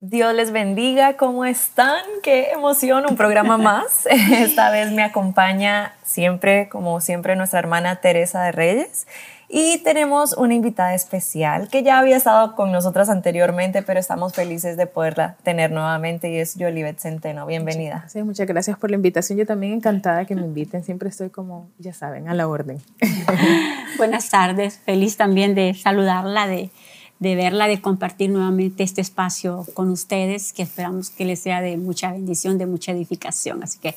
Dios les bendiga, ¿cómo están? Qué emoción, un programa más. Esta vez me acompaña siempre, como siempre, nuestra hermana Teresa de Reyes. Y tenemos una invitada especial que ya había estado con nosotras anteriormente, pero estamos felices de poderla tener nuevamente y es Jolivet Centeno. Bienvenida. Sí, muchas gracias por la invitación. Yo también encantada que me inviten. Siempre estoy como, ya saben, a la orden. Buenas tardes. Feliz también de saludarla, de de verla, de compartir nuevamente este espacio con ustedes, que esperamos que les sea de mucha bendición, de mucha edificación. Así que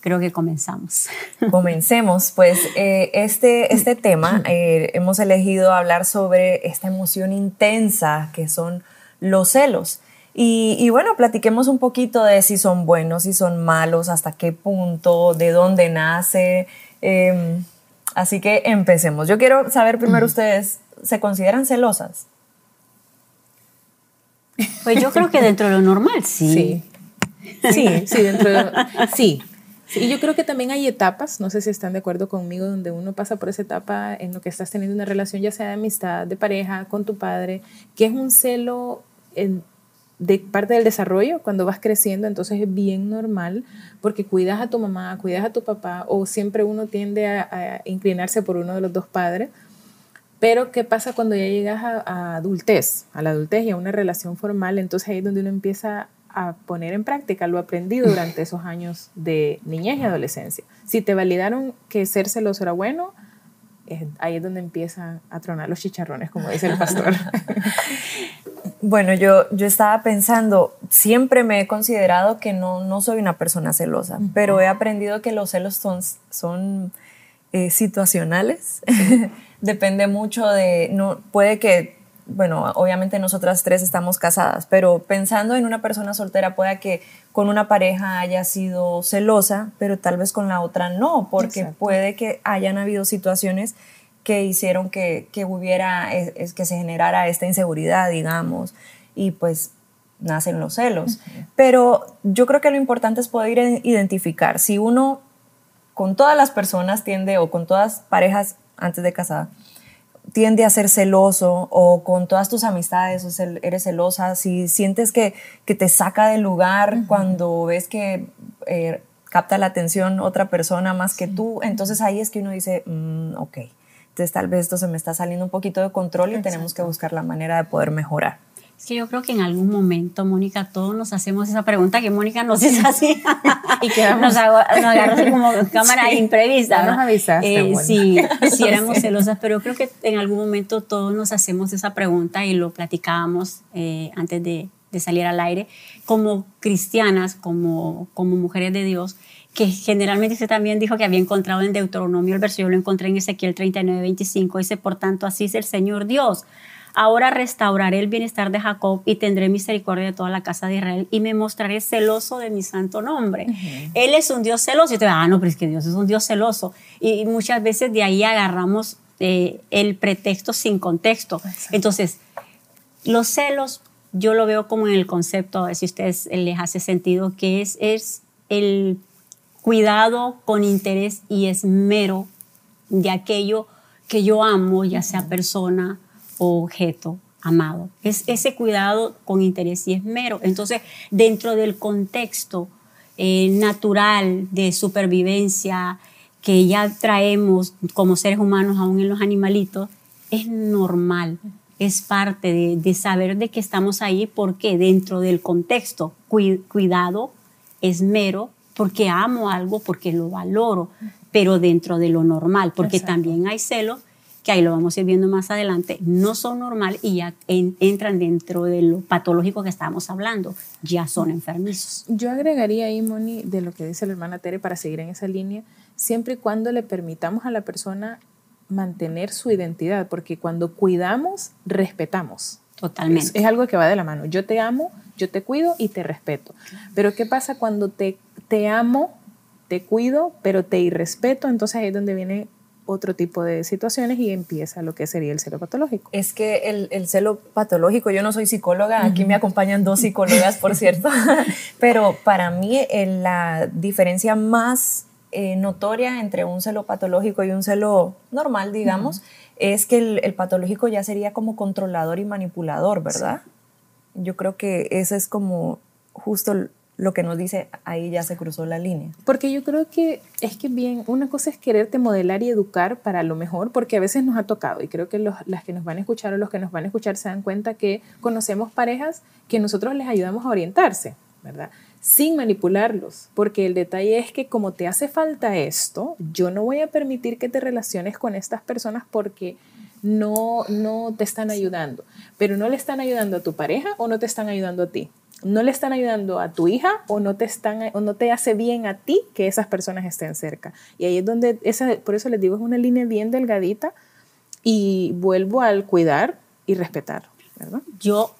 creo que comenzamos. Comencemos, pues eh, este, este tema eh, hemos elegido hablar sobre esta emoción intensa que son los celos. Y, bueno, platiquemos un poquito de si son buenos, si son malos, hasta qué punto, de dónde nace. Em, así que empecemos. Yo quiero saber primero, ¿ustedes se consideran celosas? Pues yo creo que dentro de lo normal, sí. Sí, sí, sí. Y yo creo que también hay etapas, no sé si están de acuerdo conmigo, donde uno pasa por esa etapa en lo que estás teniendo una relación, ya sea de amistad, de pareja, con tu padre, que es un celo de parte del desarrollo, cuando vas creciendo, entonces es bien normal, porque cuidas a tu mamá, cuidas a tu papá, o siempre uno tiende a inclinarse por uno de los dos padres. Pero ¿qué pasa cuando ya llegas a, adultez, a la adultez y a una relación formal? Entonces ahí es donde uno empieza a poner en práctica lo aprendido durante esos años de niñez y adolescencia. Si te validaron que ser celoso era bueno, ahí es donde empiezan a tronar los chicharrones, como dice el pastor. Bueno, yo, yo estaba pensando, siempre me he considerado que no, no soy una persona celosa, pero he aprendido que los celos son, son eh, situacionales. depende mucho de, no, puede que, bueno, obviamente nosotras tres estamos casadas, pero pensando en una persona soltera, puede que con una pareja haya sido celosa, pero tal vez con la otra no, porque puede que hayan habido situaciones que hicieron que, que hubiera, es, que se generara esta inseguridad, digamos, y pues nacen los celos. Pero yo creo que lo importante es poder identificar si uno con todas las personas tiende o con todas parejas antes de casar, tiende a ser celoso o con todas tus amistades eres celosa, si sientes que, que te saca del lugar cuando ves que eh, capta la atención otra persona más que tú, entonces ahí es que uno dice, mm, ok, entonces tal vez esto se me está saliendo un poquito de control y tenemos que buscar la manera de poder mejorar. Es que yo creo que en algún momento, Mónica, todos nos hacemos esa pregunta que Mónica nos hizo así y que nos, agarró así como cámara imprevista. ¿no? nos avisaste. Eh, sí, sí, éramos celosas, pero yo creo que en algún momento todos nos hacemos esa pregunta y lo platicábamos eh, antes de, de, salir al aire, como cristianas, como, como mujeres de Dios, que generalmente usted también dijo que había encontrado en Deuteronomio el versículo, lo encontré en Ezequiel 39, 25, dice, por tanto, así es el Señor Dios Ahora restauraré el bienestar de Jacob y tendré misericordia de toda la casa de Israel y me mostraré celoso de mi santo nombre. Él es un Dios celoso. Y te ah, no, pero es que Dios es un Dios celoso. Y, muchas veces de ahí agarramos eh, el pretexto sin contexto. Entonces, los celos yo lo veo como en el concepto, a ver si a ustedes les hace sentido, que es, es el cuidado con interés y esmero de aquello que yo amo, ya sea persona, objeto amado. Es ese cuidado con interés y esmero. Entonces, dentro del contexto eh, natural de supervivencia que ya traemos como seres humanos aún en los animalitos, es normal, es parte de, saber de que estamos ahí porque dentro del contexto, cuidado, esmero, porque amo algo, porque lo valoro, pero dentro de lo normal, porque también hay celos que ahí lo vamos a ir viendo más adelante, no son normal y ya entran dentro de lo patológico que estábamos hablando, ya son enfermizos. Yo agregaría ahí, Moni, de lo que dice la hermana Tere para seguir en esa línea, siempre y cuando le permitamos a la persona mantener su identidad, porque cuando cuidamos, respetamos. Totalmente. Es, algo que va de la mano. Yo te amo, yo te cuido y te respeto. Pero ¿qué pasa cuando te, te amo, te cuido, pero te irrespeto? Entonces ahí es donde viene otro tipo de situaciones y empieza lo que sería el celo patológico. Es que el, el celo patológico, yo no soy psicóloga, aquí me acompañan dos psicólogas, por cierto, pero para mí la diferencia más eh, notoria entre un celo patológico y un celo normal, digamos, es que el, patológico ya sería como controlador y manipulador, ¿verdad? yo creo que eso es como justo lo que nos dice, ahí ya se cruzó la línea. Porque yo creo que es que bien, una cosa es quererte modelar y educar para lo mejor, porque a veces nos ha tocado, y creo que los, las que nos van a escuchar o los que nos van a escuchar se dan cuenta que conocemos parejas que nosotros les ayudamos a orientarse, ¿verdad? Sin manipularlos, porque el detalle es que como te hace falta esto, yo no voy a permitir que te relaciones con estas personas porque no, no te están ayudando, pero no le están ayudando a tu pareja o no te están ayudando a ti no le están ayudando a tu hija o no te están o no te hace bien a ti que esas personas estén cerca. Y ahí es donde esa por eso les digo es una línea bien delgadita y vuelvo al cuidar y respetar, Yo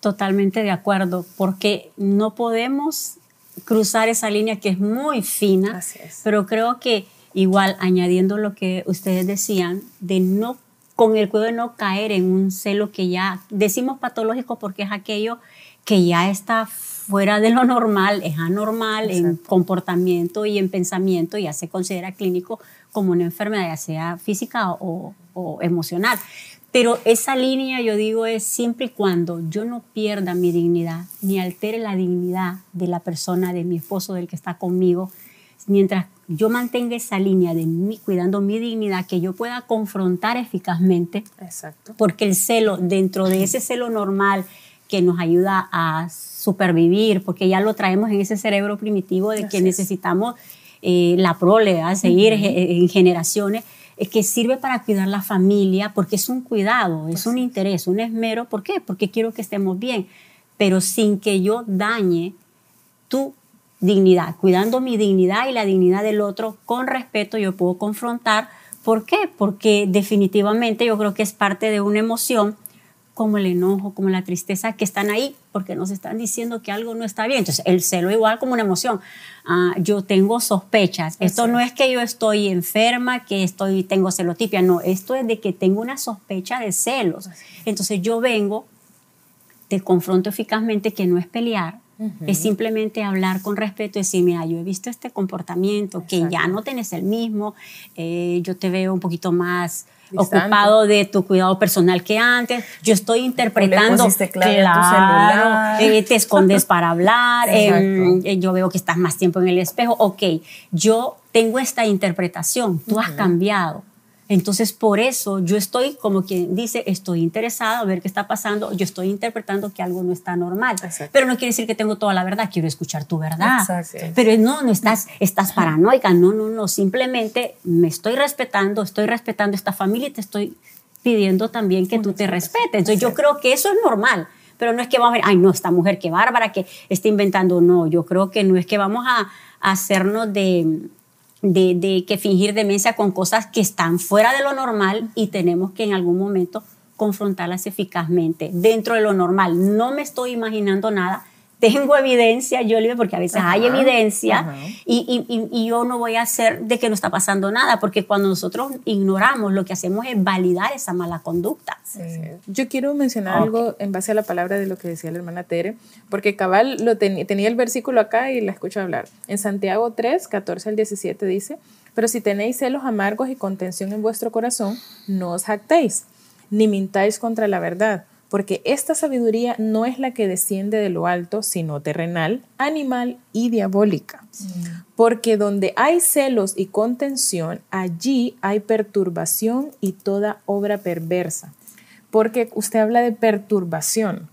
totalmente de acuerdo porque no podemos cruzar esa línea que es muy fina, pero creo que igual añadiendo lo que ustedes decían de no con el cuidado de no caer en un celo que ya decimos patológico porque es aquello que ya está fuera de lo normal, es anormal en comportamiento y en pensamiento, ya se considera clínico como una enfermedad, ya sea física o, emocional. Pero esa línea, yo digo, es siempre y cuando yo no pierda mi dignidad, ni altere la dignidad de la persona, de mi esposo, del que está conmigo, mientras yo mantenga esa línea de mí, cuidando mi dignidad, que yo pueda confrontar eficazmente. Exacto. Porque el celo, dentro de ese celo normal, que nos ayuda a supervivir, porque ya lo traemos en ese cerebro primitivo de que necesitamos eh, la prole, a seguir en generaciones, es que sirve para cuidar la familia, porque es un cuidado, es un interés, un esmero. ¿Por qué? Porque quiero que estemos bien, pero sin que yo dañe tu dignidad, cuidando mi dignidad y la dignidad del otro con respeto, yo puedo confrontar. ¿Por qué? Porque definitivamente yo creo que es parte de una emoción como el enojo, como la tristeza, que están ahí porque nos están diciendo que algo no está bien. Entonces, el celo igual como una emoción. Ah, yo tengo sospechas. Esto no es que yo estoy enferma, que estoy, tengo celotipia, no, esto es de que tengo una sospecha de celos. Entonces, yo vengo, te confronto eficazmente que no es pelear, es simplemente hablar con respeto y decir, mira, yo he visto este comportamiento, que ya no tenés el mismo, eh, yo te veo un poquito más ocupado de tu cuidado personal que antes. Yo estoy interpretando, claro, eh, te escondes para hablar, em, eh, yo veo que estás más tiempo en el espejo. Ok, yo tengo esta interpretación, tú has cambiado. Entonces, por eso yo estoy, como quien dice, estoy interesada a ver qué está pasando, yo estoy interpretando que algo no está normal. Pero no quiere decir que tengo toda la verdad, quiero escuchar tu verdad. Pero no, no estás, estás paranoica, no, no, no, simplemente me estoy respetando, estoy respetando esta familia y te estoy pidiendo también que tú te respetes. Entonces, yo creo que eso es normal pero no es que vamos a ver, ay, no, esta mujer qué bárbara que está inventando. No, yo creo que no es que vamos a hacernos de, de, que fingir demencia con cosas que están fuera de lo normal y tenemos que en algún momento confrontarlas eficazmente dentro de lo normal. No me estoy imaginando nada tengo evidencia, yo le porque a veces hay evidencia y, y, y, yo no voy a hacer de que no está pasando nada, porque cuando nosotros ignoramos, lo que hacemos es validar esa mala conducta. Yo quiero mencionar algo en base a la palabra de lo que decía la hermana Tere, porque cabal lo tenía el versículo acá y la escucho hablar. En Santiago 3, 14 al 17 dice, pero si tenéis celos amargos y contención en vuestro corazón, no os jactéis, ni mintáis contra la verdad porque esta sabiduría no es la que desciende de lo alto, sino terrenal, animal y diabólica. Porque donde hay celos y contención, allí hay perturbación y toda obra perversa. Porque usted habla de perturbación.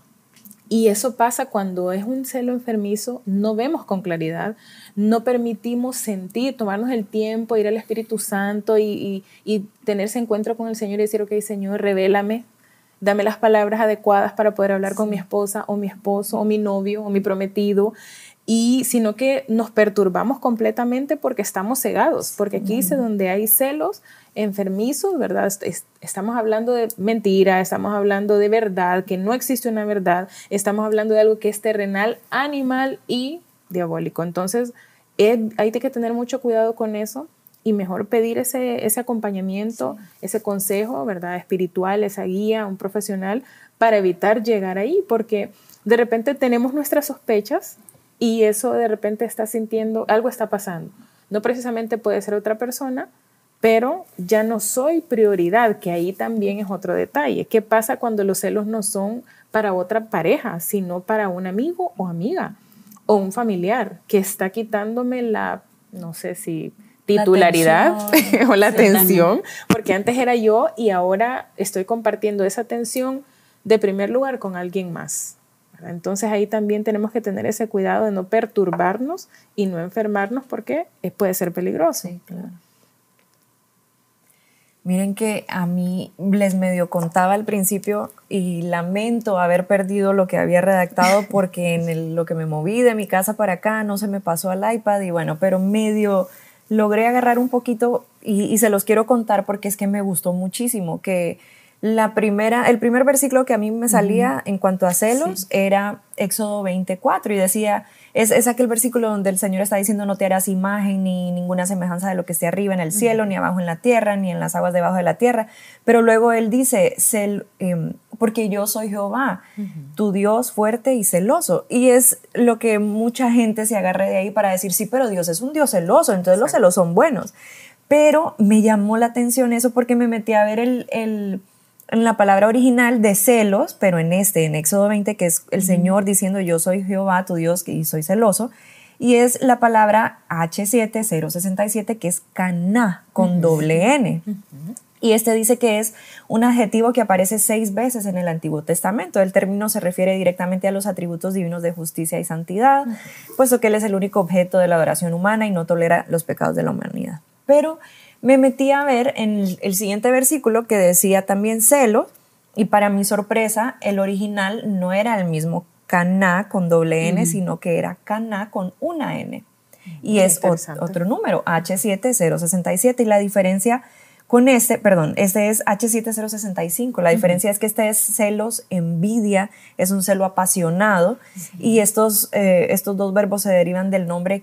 Y eso pasa cuando es un celo enfermizo, no vemos con claridad, no permitimos sentir, tomarnos el tiempo, ir al Espíritu Santo y, y tenerse encuentro con el Señor y decir, ok, Señor, revélame, dame las palabras adecuadas para poder hablar con mi esposa o mi esposo o mi novio o mi prometido y sino que nos perturbamos completamente porque estamos cegados, porque aquí dice donde hay celos enfermizos, ¿verdad? Estamos hablando de mentira, estamos hablando de verdad, que no existe una verdad, estamos hablando de algo que es terrenal, animal y diabólico. Entonces, hay que tener mucho cuidado con eso y mejor pedir ese, ese acompañamiento, ese consejo, ¿verdad? Espiritual, esa guía, un profesional, para evitar llegar ahí, porque de repente tenemos nuestras sospechas y eso de repente está sintiendo, algo está pasando. No precisamente puede ser otra persona, pero ya no soy prioridad, que ahí también es otro detalle. ¿Qué pasa cuando los celos no son para otra pareja, sino para un amigo o amiga o un familiar que está quitándome la, no sé si titularidad o la atención, porque antes era yo y ahora estoy compartiendo esa atención de primer lugar con alguien más. Entonces ahí también tenemos que tener ese cuidado de no perturbarnos y no enfermarnos porque puede ser peligroso. Miren que a mí les medio contaba al principio y lamento haber perdido lo que había redactado porque en lo que me moví de mi casa para acá no se me pasó al iPad y bueno, pero medio logré agarrar un poquito y, y se los quiero contar porque es que me gustó muchísimo que la primera, el primer versículo que a mí me salía en cuanto a celos era Éxodo 24 y decía, es, es, aquel versículo donde el Señor está diciendo no te harás imagen ni ninguna semejanza de lo que esté arriba en el cielo, ni abajo en la tierra, ni en las aguas debajo de la tierra. Pero luego él dice, Cel, em, porque yo soy Jehová, tu Dios fuerte y celoso. Y es lo que mucha gente se agarra de ahí para decir, sí, pero Dios es un Dios celoso, entonces los celos son buenos. Pero me llamó la atención eso porque me metí a ver el, el en la palabra original de celos, pero en este, en Éxodo 20, que es el Señor diciendo yo soy Jehová, tu Dios, y soy celoso, y es la palabra H7067, que es caná, con doble N. Y este dice que es un adjetivo que aparece seis veces en el Antiguo Testamento. El término se refiere directamente a los atributos divinos de justicia y santidad, puesto que Él es el único objeto de la adoración humana y no tolera los pecados de la humanidad. Pero me metí a ver en el siguiente versículo que decía también celo, y para mi sorpresa, el original no era el mismo caná con doble N, sino que era caná con una N. Y es otro número, H7067. Y la diferencia con este, perdón, este es H7065. La diferencia es que este es celos, envidia, es un celo apasionado. Y estos, eh, estos dos verbos se derivan del nombre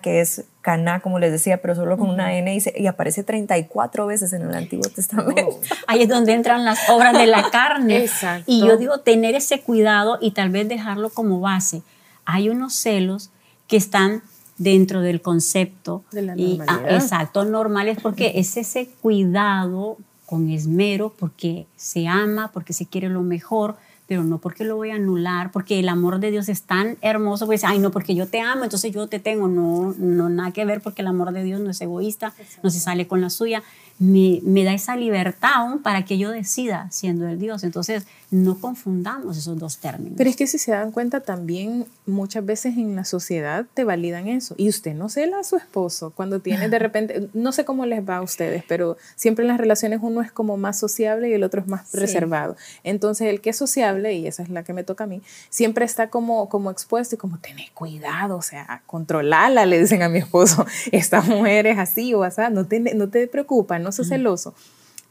que es Caná, como les decía, pero solo con una N y, aparece 34 veces en el Antiguo Testamento. Ahí es donde entran las obras de la carne. Exacto. Y yo digo, tener ese cuidado y tal vez dejarlo como base. Hay unos celos que están dentro del concepto. De la normalidad. Y, exacto, normales, porque es ese cuidado con esmero, porque se ama, porque se quiere lo mejor, pero no porque lo voy a anular, porque el amor de Dios es tan hermoso, pues, ay, no, porque yo te amo, entonces yo te tengo, no, no, nada que ver, porque el amor de Dios no es egoísta, no se sale con la suya, me, me, da esa libertad aún para que yo decida siendo el Dios. Entonces, no confundamos esos dos términos. Pero es que si se dan cuenta también, muchas veces en la sociedad te validan eso. Y usted no cela a su esposo cuando tiene de repente, no sé cómo les va a ustedes, pero siempre en las relaciones uno es como más sociable y el otro es más reservado. Entonces, el que es sociable, y esa es la que me toca a mí, siempre está como, como expuesto y como, tenés cuidado, o sea, controlala, le dicen a mi esposo, esta mujer es así o así, no te, no te preocupa, no sos celoso,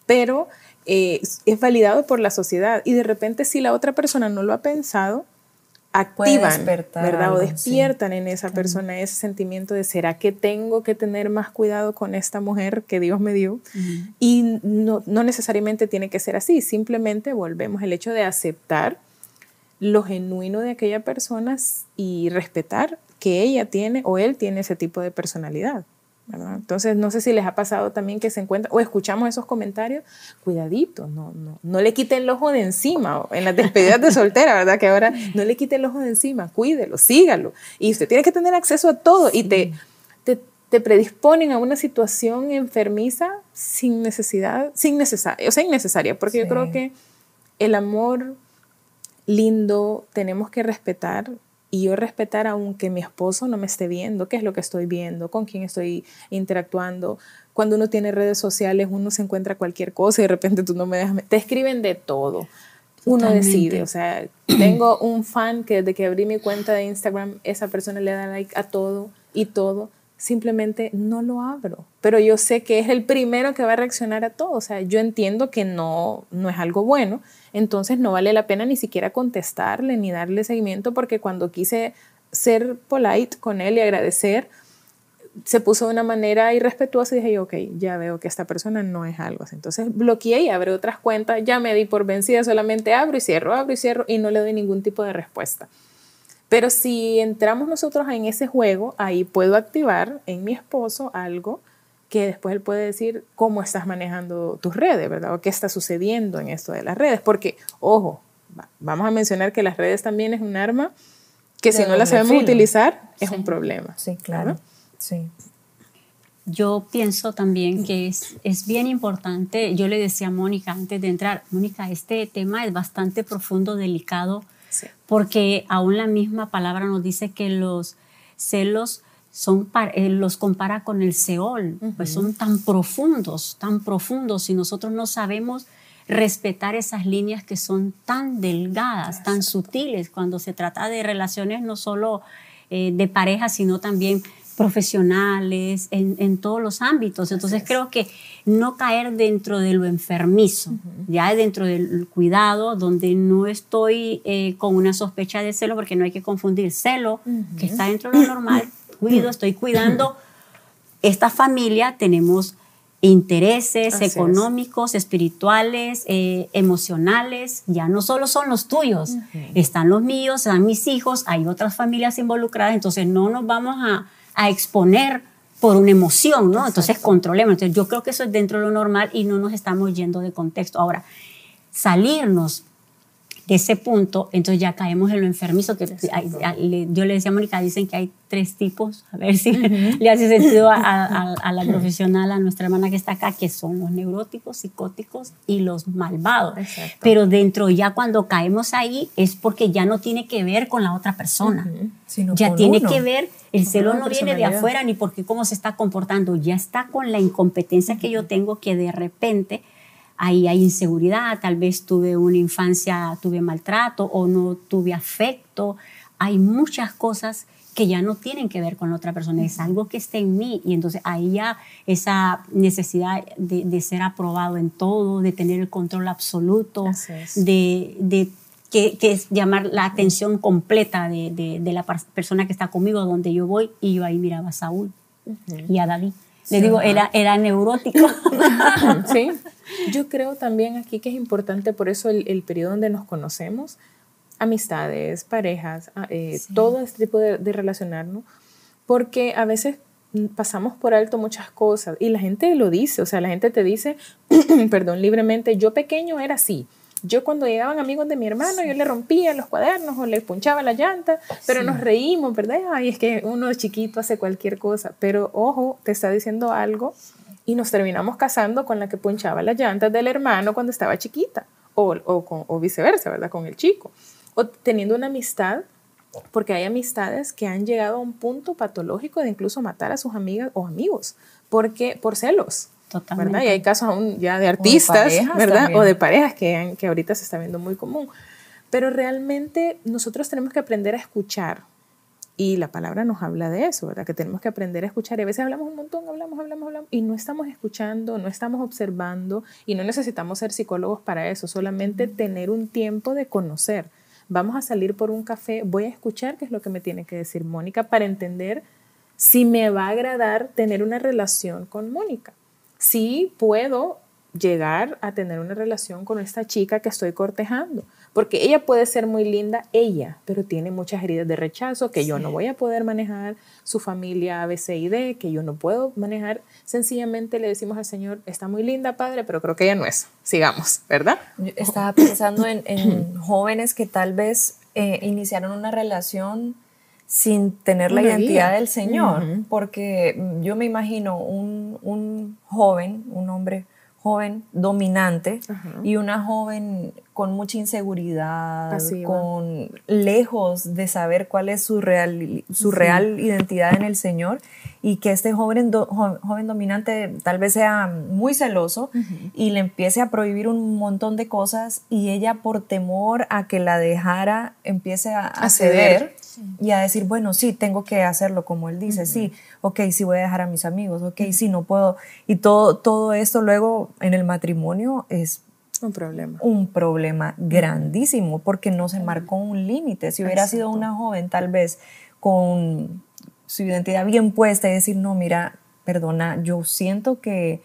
pero eh, es validado por la sociedad y de repente si la otra persona no lo ha pensado, activan, ¿verdad? O despiertan en esa persona ese sentimiento de ¿será que tengo que tener más cuidado con esta mujer que Dios me dio? Y no, no, necesariamente tiene que ser así, simplemente volvemos el hecho de aceptar lo genuino de aquella persona y respetar que ella tiene o él tiene ese tipo de personalidad. Entonces, no sé si les ha pasado también que se encuentran o escuchamos esos comentarios, cuidadito, no, no, no le quite el ojo de encima, en las despedidas de soltera, ¿verdad? Que ahora no le quite el ojo de encima, cuídelo, sígalo. Y usted tiene que tener acceso a todo y te, te, te, predisponen a una situación enfermiza sin necesidad, sin necesaria, o sea, innecesaria, porque yo creo que el amor lindo tenemos que respetar y yo respetar aunque mi esposo no me esté viendo, qué es lo que estoy viendo, con quién estoy interactuando. Cuando uno tiene redes sociales, uno se encuentra cualquier cosa y de repente tú no me dejas, te escriben de todo. Uno decide, o sea, tengo un fan que desde que abrí mi cuenta de Instagram, esa persona le da like a todo y todo, simplemente no lo abro. Pero yo sé que es el primero que va a reaccionar a todo, o sea, yo entiendo que no, no es algo bueno, entonces no vale la pena ni siquiera contestarle ni darle seguimiento porque cuando quise ser polite con él y agradecer, se puso de una manera irrespetuosa y dije, ok, ya veo que esta persona no es algo así. Entonces bloqueé y abrí otras cuentas, ya me di por vencida, solamente abro y cierro, abro y cierro y no le doy ningún tipo de respuesta. Pero si entramos nosotros en ese juego, ahí puedo activar en mi esposo algo que después él puede decir cómo estás manejando tus redes, ¿verdad? O qué está sucediendo en esto de las redes. Porque, ojo, vamos a mencionar que las redes también es un arma que si no la sabemos utilizar es un problema. Sí, claro. Sí. Yo pienso también que es, es bien importante, yo le decía a Mónica antes de entrar, Mónica, este tema es bastante profundo, delicado, porque aún la misma palabra nos dice que los celos son, eh, los compara con el Seol, pues son tan profundos, tan profundos, y nosotros no sabemos respetar esas líneas que son tan delgadas, tan sutiles, cuando se trata de relaciones no solo eh, de pareja, sino también profesionales, en, todos los ámbitos. Entonces creo que no caer dentro de lo enfermizo, ya dentro del cuidado, donde no estoy eh, con una sospecha de celo, porque no hay que confundir celo, que está dentro de lo normal, cuido, estoy cuidando esta familia, tenemos intereses económicos, espirituales, eh, emocionales, ya no solo son los tuyos, están los míos, están mis hijos, hay otras familias involucradas, entonces no nos vamos a, exponer por una emoción, ¿no? Entonces controlemos. Entonces yo creo que eso es dentro de lo normal y no nos estamos yendo de contexto. Ahora, salirnos de ese punto, entonces ya caemos en lo enfermizo. Que yo le decía a Mónica, dicen que hay tres tipos, a ver si le hace sentido a, la profesional, a nuestra hermana que está acá, que son los neuróticos, psicóticos y los malvados. Pero dentro ya cuando caemos ahí es porque ya no tiene que ver con la otra persona. ya tiene que ver, el celo no viene de afuera ni porque cómo se está comportando, ya está con la incompetencia que yo tengo que de repente ahí hay inseguridad, tal vez tuve una infancia, tuve maltrato o no tuve afecto. Hay muchas cosas que ya no tienen que ver con la otra persona, es algo que está en mí y entonces ahí ya esa necesidad de, ser aprobado en todo, de tener el control absoluto, de, que, es llamar la atención completa de, la persona que está conmigo, donde yo voy y yo ahí miraba a Saúl y a David. Le digo, era, era neurótico. sí. Yo creo también aquí que es importante, por eso el, periodo donde nos conocemos, amistades, parejas, ah, eh, todo este tipo de, de relacionarnos, porque a veces pasamos por alto muchas cosas y la gente lo dice, o sea, la gente te dice, perdón, libremente, yo pequeño era así, yo cuando llegaban amigos de mi hermano, yo le rompía los cuadernos o le punchaba la llanta, pero nos reímos, ¿verdad? Ay, es que uno chiquito hace cualquier cosa, pero ojo, te está diciendo algo y nos terminamos casando con la que punchaba las llantas del hermano cuando estaba chiquita o, o, o viceversa, ¿verdad? Con el chico. O teniendo una amistad porque hay amistades que han llegado a un punto patológico de incluso matar a sus amigas o amigos porque por celos ¿verdad? Y hay casos aún ya de artistas, ¿verdad? O de parejas que, que ahorita se está viendo muy común. Pero realmente nosotros tenemos que aprender a escuchar. Y la palabra nos habla de eso, ¿verdad? Que tenemos que aprender a escuchar. Y a veces hablamos un montón, hablamos, hablamos, hablamos, y no estamos escuchando, no estamos observando, y no necesitamos ser psicólogos para eso, solamente tener un tiempo de conocer. Vamos a salir por un café, voy a escuchar qué es lo que me tiene que decir Mónica para entender si me va a agradar tener una relación con Mónica sí puedo llegar a tener una relación con esta chica que estoy cortejando, porque ella puede ser muy linda, ella, pero tiene muchas heridas de rechazo que yo no voy a poder manejar, su familia A, B, C y D, que yo no puedo manejar. Sencillamente le decimos al Señor, está muy linda, Padre, pero creo que ella no es. Sigamos, ¿verdad? estaba pensando en, jóvenes que tal vez eh, iniciaron una relación sin tener la identidad del Señor, porque yo me imagino un, joven, un hombre joven dominante y una joven con mucha inseguridad, con lejos de saber cuál es su real, su real identidad en el Señor y que este joven, joven dominante tal vez sea muy celoso y le empiece a prohibir un montón de cosas y ella por temor a que la dejara empiece a, ceder y a decir, bueno, sí, tengo que hacerlo como él dice, sí, ok, sí voy a dejar a mis amigos, ok, sí, no puedo. Y todo, todo esto luego en el matrimonio es un problema. Un problema grandísimo porque no se marcó un límite. Si hubiera sido una joven tal vez con su identidad bien puesta y decir, no, mira, perdona, yo siento que,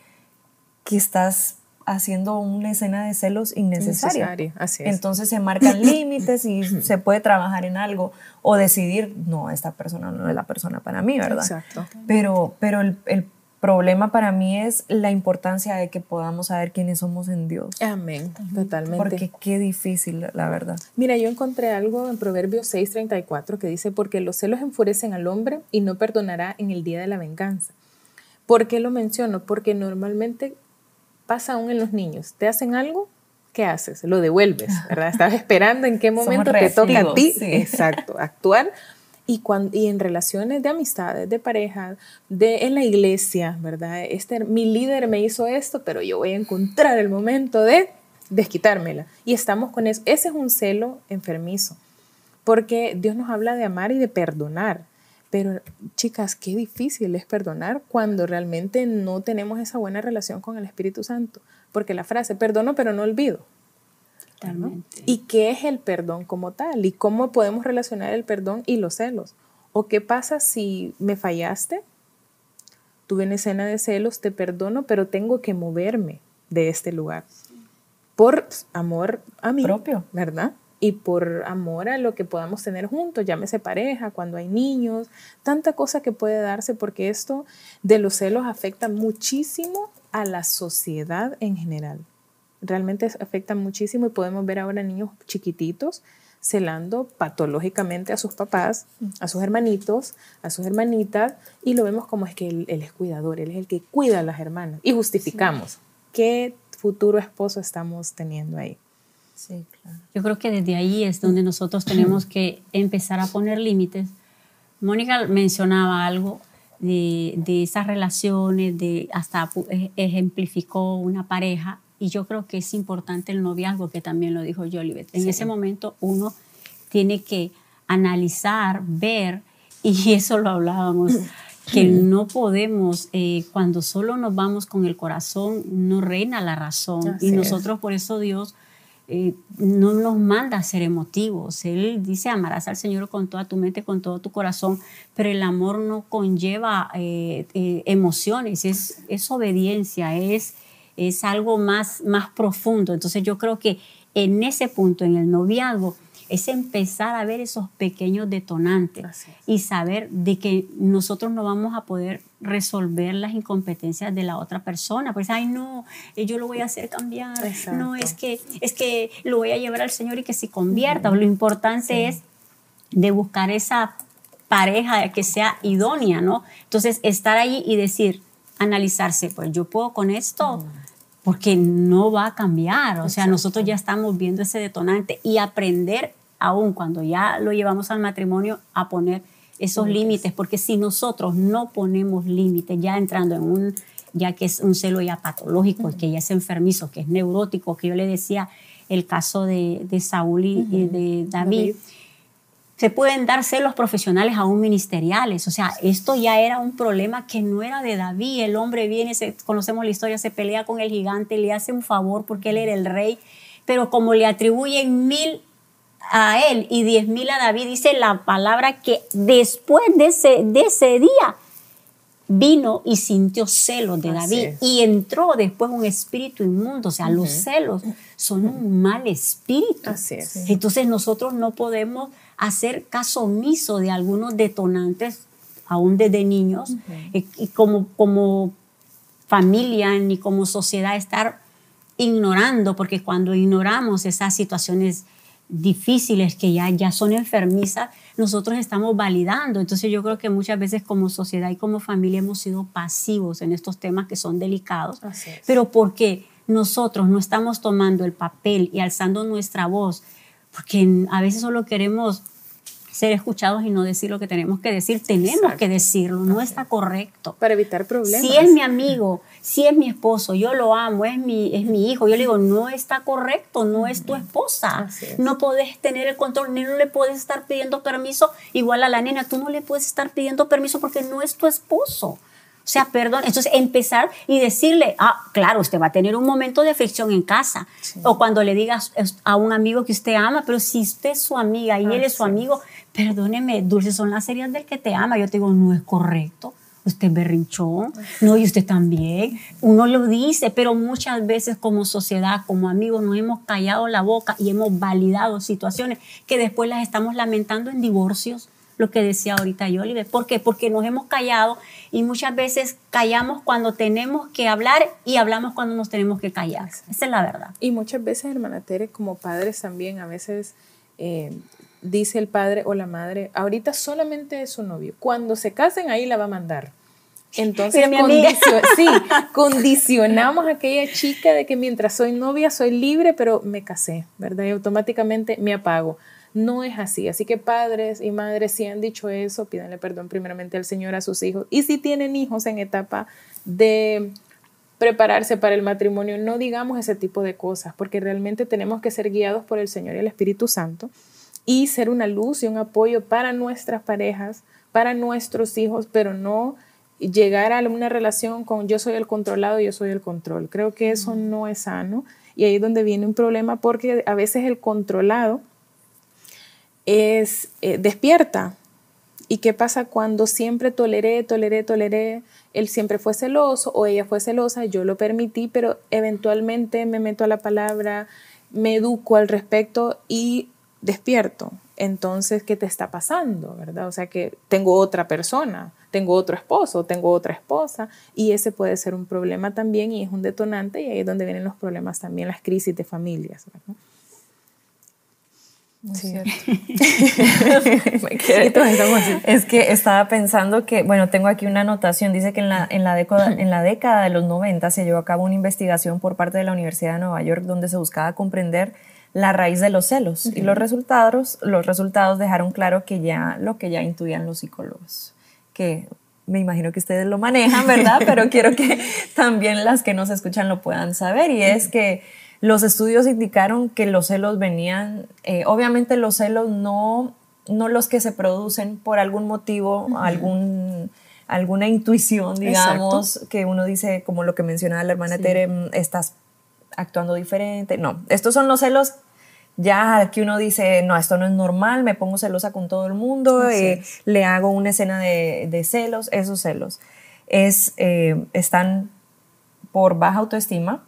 que estás haciendo una escena de celos innecesaria. Así es. Entonces se marcan límites y se puede trabajar en algo o decidir, no, esta persona no es la persona para mí, ¿verdad? Exacto. Pero, pero el, problema para mí es la importancia de que podamos saber quiénes somos en Dios. Amén, totalmente. Porque qué difícil, la verdad. Mira, yo encontré algo en Proverbios 6:34 que dice, porque los celos enfurecen al hombre y no perdonará en el día de la venganza. ¿Por qué lo menciono? Porque normalmente pasa aún en los niños. Te hacen algo, ¿qué haces? Lo devuelves, ¿verdad? Estás esperando en qué momento te toca a ti. Exacto, actuar y, cuando, y en relaciones de amistades, de pareja, de, en la iglesia, ¿verdad? Este, mi líder me hizo esto, pero yo voy a encontrar el momento de desquitármela. Y estamos con eso. Ese es un celo enfermizo, porque Dios nos habla de amar y de perdonar. Pero chicas, qué difícil es perdonar cuando realmente no tenemos esa buena relación con el Espíritu Santo. Porque la frase, perdono pero no olvido, ¿Y qué es el perdón como tal? ¿Y cómo podemos relacionar el perdón y los celos? ¿O qué pasa si me fallaste? Tuve una escena de celos, te perdono, pero tengo que moverme de este lugar. Por amor a mí, propio, ¿verdad? Y por amor a lo que podamos tener juntos, llámese pareja, cuando hay niños, tanta cosa que puede darse, porque esto de los celos afecta muchísimo a la sociedad en general realmente afecta muchísimo y podemos ver ahora niños chiquititos celando patológicamente a sus papás, a sus hermanitos, a sus hermanitas, y lo vemos como es que él, es cuidador, él es el que cuida a las hermanas. Y justificamos qué futuro esposo estamos teniendo ahí. Sí, claro. Yo creo que desde ahí es donde nosotros tenemos que empezar a poner límites. Mónica mencionaba algo de, de esas relaciones, de hasta ejemplificó una pareja y yo creo que es importante el noviazgo, que también lo dijo Jolivet. En ese momento uno tiene que analizar, ver, y eso lo hablábamos, que no podemos, eh, cuando solo nos vamos con el corazón, no reina la razón. y nosotros por eso Dios eh, no nos manda a ser emotivos. Él dice, amarás al Señor con toda tu mente, con todo tu corazón, pero el amor no conlleva eh, emociones, es, es obediencia, es es algo más, más profundo. Entonces yo creo que en ese punto, en el noviazgo, es empezar a ver esos pequeños detonantes y saber de que nosotros no vamos a poder resolver las incompetencias de la otra persona. Pues, ay, no, eh, yo lo voy a hacer cambiar. No, es que, es que lo voy a llevar al Señor y que se convierta. Lo importante es de buscar esa pareja que sea idónea, ¿no? Entonces, estar ahí y decir, analizarse, pues yo puedo con esto, porque no va a cambiar. O sea, nosotros ya estamos viendo ese detonante y aprender, aún cuando ya lo llevamos al matrimonio, a poner esos límites, porque si nosotros no ponemos límites, ya entrando en un, ya que es un celo ya patológico, que ya es enfermizo, que es neurótico, que yo le decía el caso de, Saúl y, de David se pueden dar celos profesionales aún ministeriales. O sea, esto ya era un problema que no era de David. El hombre viene, se, conocemos la historia, se pelea con el gigante, le hace un favor porque él era el rey, pero como le atribuyen mil a él y diez mil a David, dice la palabra que después de ese, de ese día vino y sintió celos de David y entró después un espíritu inmundo. O sea, los celos son un mal espíritu. Entonces nosotros no podemos hacer caso omiso de algunos detonantes, aún desde niños, eh, y como, como familia ni como sociedad estar ignorando, porque cuando ignoramos esas situaciones difíciles que ya, ya son enfermizas, nosotros estamos validando. Entonces yo creo que muchas veces como sociedad y como familia hemos sido pasivos en estos temas que son delicados, pero porque nosotros no estamos tomando el papel y alzando nuestra voz, porque a veces solo queremos ser escuchados y no decir lo que tenemos que decir. Tenemos que decirlo, no está correcto. Para evitar problemas. Si es mi amigo, si es mi esposo, yo lo amo, es mi, es mi hijo, yo le digo, no está correcto, no es tu esposa. No puedes tener el control, ni no le puedes estar pidiendo permiso. Igual a la nena, tú no le puedes estar pidiendo permiso porque no es tu esposo. O sea, perdón. Entonces, empezar y decirle, ah, claro, usted va a tener un momento de fricción en casa. O cuando le digas a un amigo que usted ama, pero si usted es su amiga y él es su amigo, perdóneme, dulces son las series del que te ama. Yo te digo, no es correcto. Usted es berrinchón, no, y usted también. Uno lo dice, pero muchas veces como sociedad, como amigos, nos hemos callado la boca y hemos validado situaciones que después las estamos lamentando en divorcios lo que decía ahorita yo, ¿Por qué? Porque nos hemos callado y muchas veces callamos cuando tenemos que hablar y hablamos cuando nos tenemos que callar. Esa es la verdad. Y muchas veces, hermana Tere, como padres también, a veces eh, dice el padre o la madre, ahorita solamente es su novio. Cuando se casen, ahí la va a mandar. Entonces, sí, condicionamos a aquella chica de que mientras soy novia soy libre, pero me casé, ¿verdad? Y automáticamente me apago. No es así. Así que padres y madres, si han dicho eso, pídanle perdón primeramente al Señor a sus hijos. Y si tienen hijos en etapa de prepararse para el matrimonio, no digamos ese tipo de cosas, porque realmente tenemos que ser guiados por el Señor y el Espíritu Santo y ser una luz y un apoyo para nuestras parejas, para nuestros hijos, pero no llegar a una relación con yo soy el controlado, yo soy el control. Creo que eso no es sano y ahí es donde viene un problema porque a veces el controlado es eh, despierta. ¿Y qué pasa cuando siempre toleré, toleré, toleré? Él siempre fue celoso o ella fue celosa, yo lo permití, pero eventualmente me meto a la palabra, me educo al respecto y despierto. Entonces, ¿qué te está pasando? ¿Verdad? O sea, que tengo otra persona tengo otro esposo, tengo otra esposa, y ese puede ser un problema también y es un detonante, y ahí es donde vienen los problemas también, las crisis de familias. Sí. es que estaba pensando que, bueno, tengo aquí una anotación, dice que en la, en la, década, en la década de los 90 se llevó a cabo una investigación por parte de la Universidad de Nueva York donde se buscaba comprender la raíz de los celos. Y los resultados, los resultados dejaron claro que ya lo que ya intuían los psicólogos que me imagino que ustedes lo manejan, ¿verdad? Pero quiero que también las que nos escuchan lo puedan saber. Y es que los estudios indicaron que los celos venían, eh, obviamente los celos no, no los que se producen por algún motivo, algún alguna intuición, digamos, que uno dice, como lo que mencionaba la hermana Tere, mm, estás actuando diferente. No, estos son los celos ya aquí uno dice, no, esto no es normal, me pongo celosa con todo el mundo, eh, le hago una escena de, celos, esos celos es, eh, están por baja autoestima,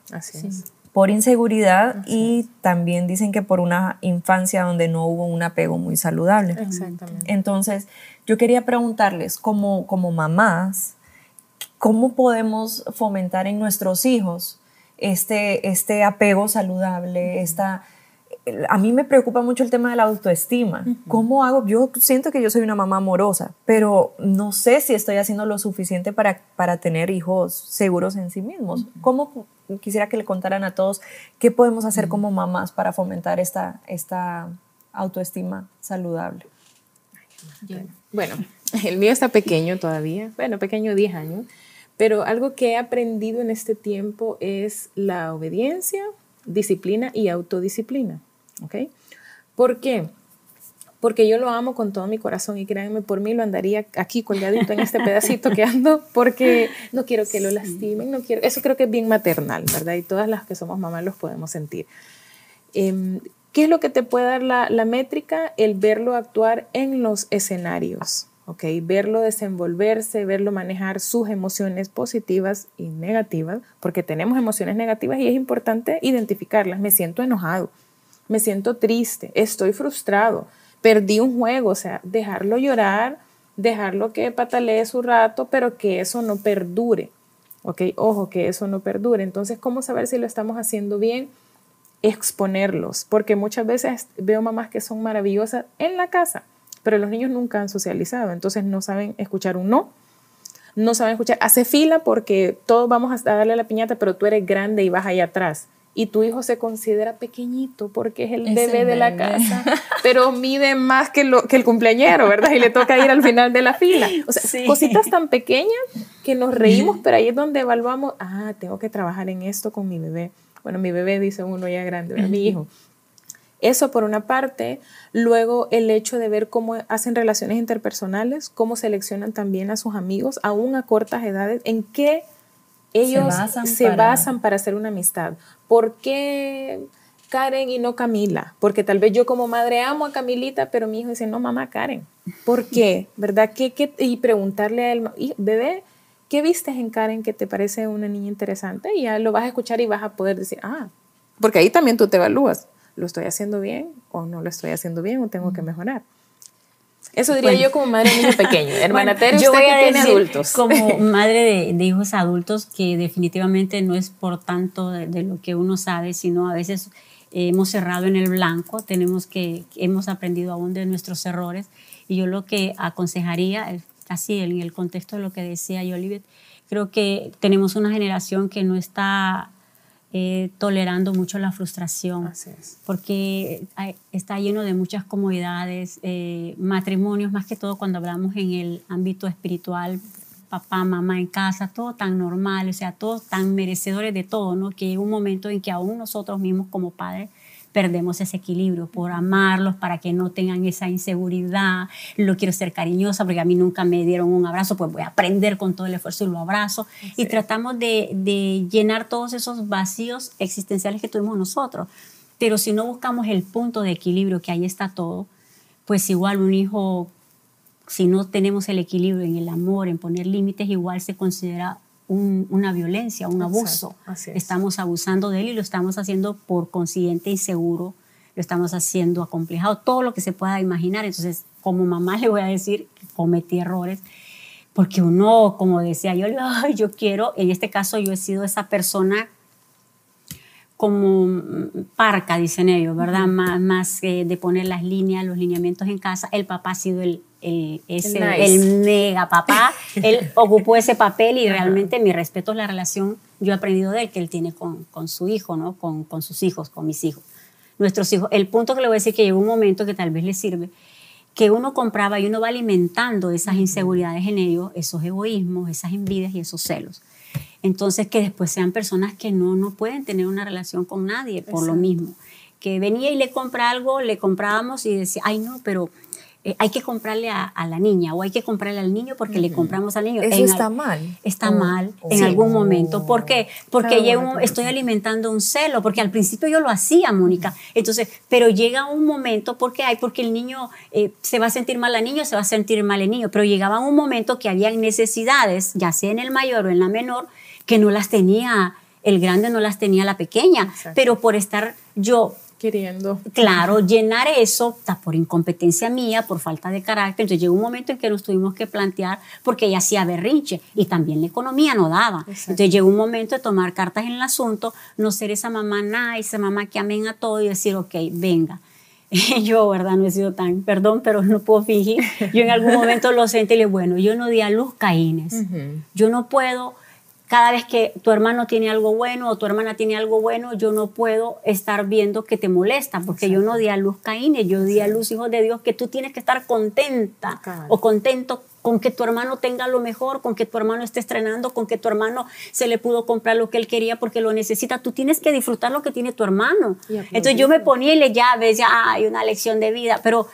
por inseguridad y también dicen que por una infancia donde no hubo un apego muy saludable. Exactamente. Entonces, yo quería preguntarles, como, como mamás, ¿cómo podemos fomentar en nuestros hijos este, este apego saludable, esta a mí me preocupa mucho el tema de la autoestima. ¿Cómo hago? Yo siento que yo soy una mamá amorosa, pero no sé si estoy haciendo lo suficiente para, para tener hijos seguros en sí mismos. ¿Cómo quisiera que le contaran a todos qué podemos hacer como mamás para fomentar esta, esta autoestima saludable? Bueno, el mío está pequeño todavía, bueno, pequeño 10 años, pero algo que he aprendido en este tiempo es la obediencia, disciplina y autodisciplina. ¿Ok? ¿Por qué? Porque yo lo amo con todo mi corazón y créanme, por mí lo andaría aquí colgadito en este pedacito que ando porque no quiero que lo lastimen, no quiero, eso creo que es bien maternal, ¿verdad? Y todas las que somos mamás los podemos sentir. Em, ¿Qué es lo que te puede dar la, la métrica? El verlo actuar en los escenarios. ¿ok? Verlo desenvolverse, verlo manejar sus emociones positivas y negativas, porque tenemos emociones negativas y es importante identificarlas. Me siento enojado, me siento triste, estoy frustrado, perdí un juego, o sea, dejarlo llorar, dejarlo que patalee su rato, pero que eso no perdure. ¿Ok? Ojo, que eso no perdure. Entonces, ¿cómo saber si lo estamos haciendo bien? Exponerlos, porque muchas veces veo mamás que son maravillosas en la casa, pero los niños nunca han socializado, entonces no saben escuchar un no, no saben escuchar, hace fila porque todos vamos a darle la piñata, pero tú eres grande y vas ahí atrás y tu hijo se considera pequeñito porque es el bebé de la casa, pero mide más que, lo, que el cumpleañero, ¿verdad? Y le toca ir al final de la fila. O sea, cositas tan pequeñas que nos reímos, pero ahí es donde evaluamos, ah, tengo que trabajar en esto con mi bebé. Bueno, mi bebé dice uno ya grande, mi hijo. Eso por una parte, luego el hecho de ver cómo hacen relaciones interpersonales, cómo seleccionan también a sus amigos, aún a cortas edades, en qué ellos se basan, para... hacer una amistad. ¿Por qué Karen y no Camila? Porque tal vez yo como madre amo a Camilita, pero mi hijo dice, no, mamá, Karen. ¿Por qué? ¿Verdad? ¿Qué, qué? Y preguntarle a él, bebé, ¿qué vistes en Karen que te parece una niña interesante? Y ya lo vas a escuchar y vas a poder decir, ah, porque ahí también tú te evalúas, ¿lo estoy haciendo bien o no lo estoy haciendo bien o tengo que mejorar? Eso diría yo como madre de niño pequeño. Hermana Tere, usted que tiene adultos. Como madre de, hijos adultos, que definitivamente no es por tanto de, lo que uno sabe, sino a veces hemos cerrado en el blanco, tenemos que, hemos aprendido aún de nuestros errores. Y yo lo que aconsejaría, así en el contexto de lo que decía yo, Olivia, creo que tenemos una generación que no está eh, tolerando mucho la frustración, porque está lleno de muchas comodidades, eh, matrimonios, más que todo cuando hablamos en el ámbito espiritual, papá, mamá en casa, todo tan normal, o sea, todos tan merecedores de todo, ¿no? Que hay un momento en que aún nosotros mismos como padres perdemos ese equilibrio por amarlos, para que no tengan esa inseguridad. Lo quiero ser cariñosa porque a mí nunca me dieron un abrazo, pues voy a aprender con todo el esfuerzo y lo abrazo. Y tratamos de, de llenar todos esos vacíos existenciales que tuvimos nosotros. Pero si no buscamos el punto de equilibrio, que ahí está todo, pues igual un hijo, si no tenemos el equilibrio en el amor, en poner límites, igual se considera una violencia, un abuso. Estamos abusando de él y lo estamos haciendo por consiguiente inseguro, lo estamos haciendo acomplejado, todo lo que se pueda imaginar. Entonces, como mamá le voy a decir que cometí errores, porque uno, como decía yo, yo quiero, en este caso yo he sido esa persona como parca, dicen ellos, ¿verdad? Más, más de poner las líneas, los lineamientos en casa. El papá ha sido el, el, ese, el mega papá. él ocupó ese papel y realmente mi respeto es la relación, yo he aprendido de él que él tiene con, con su hijo, ¿no? Con, con, sus hijos, con mis hijos. Nuestros hijos. El punto que le voy a decir que llegó un momento que tal vez le sirve, que uno compraba y uno va alimentando esas inseguridades en ellos, esos egoísmos, esas envidias y esos celos. Entonces, que después sean personas que no, no pueden tener una relación con nadie por lo mismo. Que venía y le compra algo, le comprábamos y decía, ay no, pero eh, hay que comprarle a, la niña o hay que comprarle al niño porque le compramos al niño. Eso está mal. Está oh, mal en algún momento. ¿Por qué? Porque llego, estoy alimentando un celo, porque al principio yo lo hacía, Mónica. Entonces, pero llega un momento, porque hay, porque el niño eh, se va a sentir mal la niña, se va a sentir mal el niño, pero llegaba un momento que había necesidades, ya sea en el mayor o en la menor, que no las tenía el grande, no las tenía la pequeña, pero por estar yo queriendo. Claro, llenar eso está por incompetencia mía, por falta de carácter. Entonces llegó un momento en que nos tuvimos que plantear, porque ella hacía berrinche y también la economía no daba. Entonces llegó un momento de tomar cartas en el asunto, no ser esa mamá nice, esa mamá que amén a todo y decir, ok, venga. yo, ¿verdad? No he sido tan, perdón, pero no puedo fingir. Yo en algún momento lo sentí y le bueno, yo no di a luz caínes. Yo no puedo cada vez que tu hermano tiene algo bueno o tu hermana tiene algo bueno, yo no puedo estar viendo que te molesta, porque yo no di a luz Caínes, yo di a luz hijos de Dios, que tú tienes que estar contenta o contento con que tu hermano tenga lo mejor, con que tu hermano esté estrenando, con que tu hermano se le pudo comprar lo que él quería porque lo necesita. Tú tienes que disfrutar lo que tiene tu hermano. Entonces yo me ponía y le ya ves, ya hay una lección de vida, pero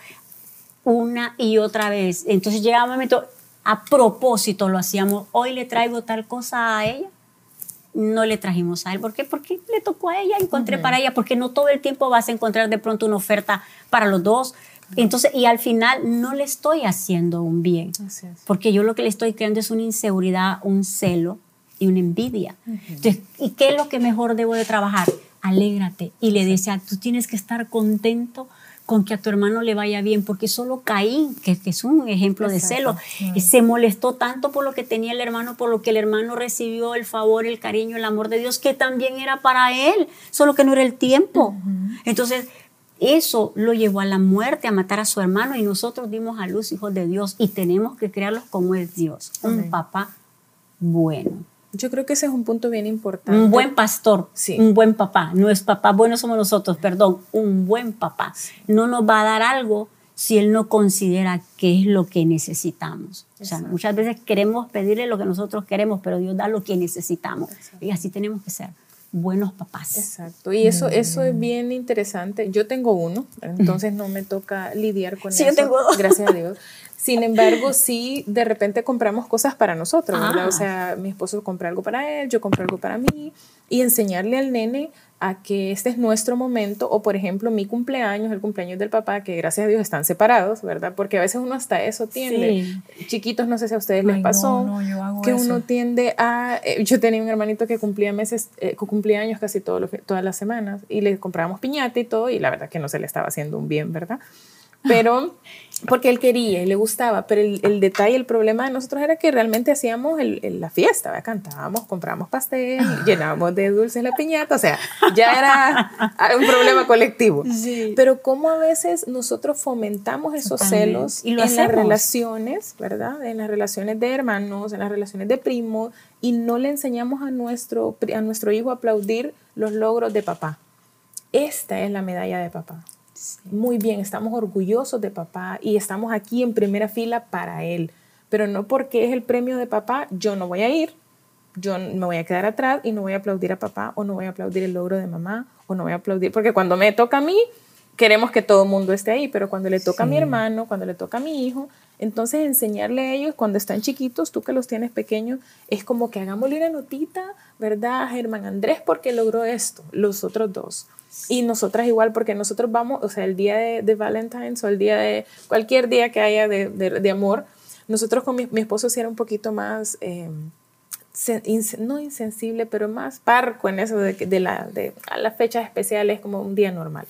una y otra vez. Entonces llegaba un momento, a propósito lo hacíamos, hoy le traigo tal cosa a ella, no le trajimos a él. ¿Por qué? Porque le tocó a ella, encontré para ella, porque no todo el tiempo vas a encontrar de pronto una oferta para los dos. Entonces, y al final no le estoy haciendo un bien, porque yo lo que le estoy creando es una inseguridad, un celo y una envidia. Entonces, ¿y qué es lo que mejor debo de trabajar? Alégrate. Y le decía, tú tienes que estar contento con que a tu hermano le vaya bien, porque solo Caín, que, es un ejemplo de celo, se molestó tanto por lo que tenía el hermano, por lo que el hermano recibió el favor, el cariño, el amor de Dios, que también era para él, solo que no era el tiempo. Entonces, eso lo llevó a la muerte, a matar a su hermano, y nosotros dimos a luz hijos de Dios, y tenemos que crearlos como es Dios, un papá bueno. Yo creo que ese es un punto bien importante. Un buen pastor, un buen papá. No es papá, bueno somos nosotros, perdón, un buen papá. No nos va a dar algo si él no considera qué es lo que necesitamos. O sea, muchas veces queremos pedirle lo que nosotros queremos, pero Dios da lo que necesitamos. Y así tenemos que ser buenos papás. Exacto. Y eso, eso es bien interesante. Yo tengo uno, entonces no me toca lidiar con eso. Sí, yo tengo dos. Gracias a Dios. Sin embargo, sí, de repente compramos cosas para nosotros, ¿verdad? O ah. sea, mi esposo compra algo para él, yo compro algo para mí, y enseñarle al nene a que este es nuestro momento, o por ejemplo, mi cumpleaños, el cumpleaños del papá, que gracias a Dios están separados, ¿verdad? Porque a veces uno hasta eso tiende. Chiquitos, no sé si a ustedes les pasó, que uno tiende a... Eh, yo tenía un hermanito que cumplía meses, eh, cumplía años casi todas las semanas, y le comprábamos piñata y todo, y la verdad que no se le estaba haciendo un bien, ¿verdad? Pero porque él quería y le gustaba, pero el, el, detalle, el problema de nosotros era que realmente hacíamos el, la fiesta, ¿verdad? cantábamos, comprábamos pastel, llenábamos de dulces la piñata, o sea, ya era un problema colectivo. Pero cómo a veces nosotros fomentamos esos celos en las relaciones, ¿verdad? En las relaciones de hermanos, en las relaciones de primos, y no le enseñamos a nuestro, a nuestro hijo a aplaudir los logros de papá. Esta es la medalla de papá. Muy bien, estamos orgullosos de papá y estamos aquí en primera fila para él, pero no porque es el premio de papá, yo no voy a ir, yo me voy a quedar atrás y no voy a aplaudir a papá o no voy a aplaudir el logro de mamá o no voy a aplaudir, porque cuando me toca a mí, queremos que todo el mundo esté ahí, pero cuando le toca a mi hermano, cuando le toca a mi hijo, entonces enseñarle a ellos cuando están chiquitos, tú que los tienes pequeños, es como que hagámosle una notita, ¿verdad? Germán Andrés porque logró esto, los otros dos. Y nosotras igual, porque nosotros vamos, o sea, el día de, de Valentine's o el día de cualquier día que haya de, de, amor, nosotros con mi, mi, esposo sí era un poquito más, eh, no insensible, pero más parco en eso de, de, la, de a las fechas especiales como un día normal.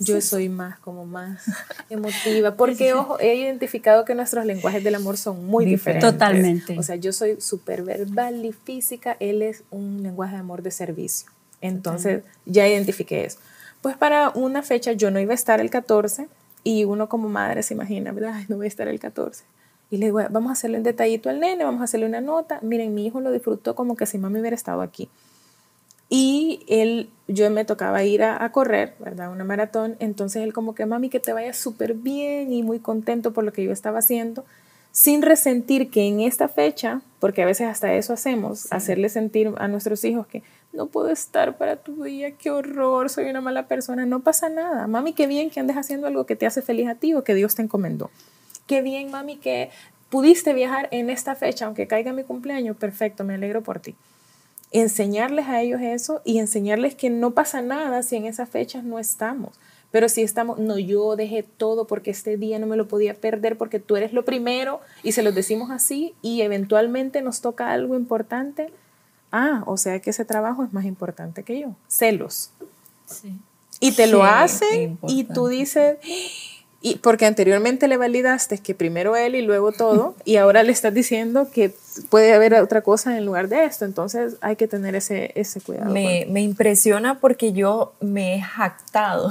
Yo soy más como más emotiva, porque ojo, he identificado que nuestros lenguajes del amor son muy diferentes. Totalmente. O sea, yo soy súper verbal y física, él es un lenguaje de amor de servicio. Entonces ya identifiqué eso. Pues para una fecha yo no iba a estar el 14 y uno como madre se imagina, ¿verdad? no voy a estar el 14. Y le digo, vamos a hacerle un detallito al nene, vamos a hacerle una nota. Miren, mi hijo lo disfrutó como que si mami hubiera estado aquí. Y él, yo me tocaba ir a, a, correr, ¿verdad? Una maratón. Entonces él como que, mami, que te vaya súper bien y muy contento por lo que yo estaba haciendo sin resentir que en esta fecha, porque a veces hasta eso hacemos, hacerle sentir a nuestros hijos que no puedo estar para tu día, qué horror, soy una mala persona, no pasa nada. Mami, qué bien que andes haciendo algo que te hace feliz a ti o que Dios te encomendó. Qué bien, mami, que pudiste viajar en esta fecha, aunque caiga mi cumpleaños, perfecto, me alegro por ti. Enseñarles a ellos eso y enseñarles que no pasa nada si en esas fechas no estamos pero si estamos, no, yo dejé todo porque este día no me lo podía perder porque tú eres lo primero y se los decimos así y eventualmente nos toca algo importante. Ah, o sea que ese trabajo es más importante que yo. Celos. Sí. Y te lo hacen y tú dices, y porque anteriormente le validaste que primero él y luego todo, y ahora le estás diciendo que puede haber otra cosa en lugar de esto. Entonces hay que tener ese, ese cuidado. Me, me impresiona porque yo me he jactado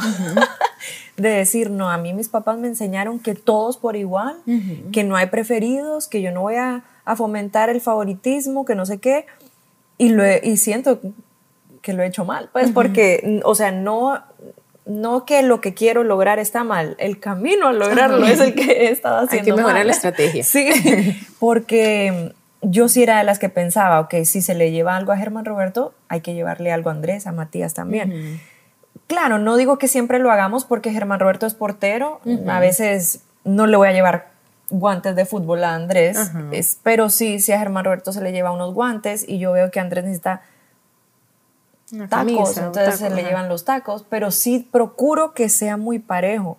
de decir, no, a mí mis papás me enseñaron que todos por igual, que no hay preferidos, que yo no voy a, a, fomentar el favoritismo, que no sé qué, y, lo y siento que lo he hecho mal, pues porque, o sea, no no que lo que quiero lograr está mal, el camino a lograrlo es el que he estado haciendo. Hay que mejorar la estrategia. Sí, porque yo sí era de las que pensaba, ok, si se le lleva algo a Germán Roberto, hay que llevarle algo a Andrés, a Matías también. Claro, no digo que siempre lo hagamos porque Germán Roberto es portero, a veces no le voy a llevar guantes de fútbol a Andrés, pero sí, si a Germán Roberto se le lleva unos guantes y yo veo que Andrés necesita tacos, entonces se le llevan los tacos, pero sí procuro que sea muy parejo.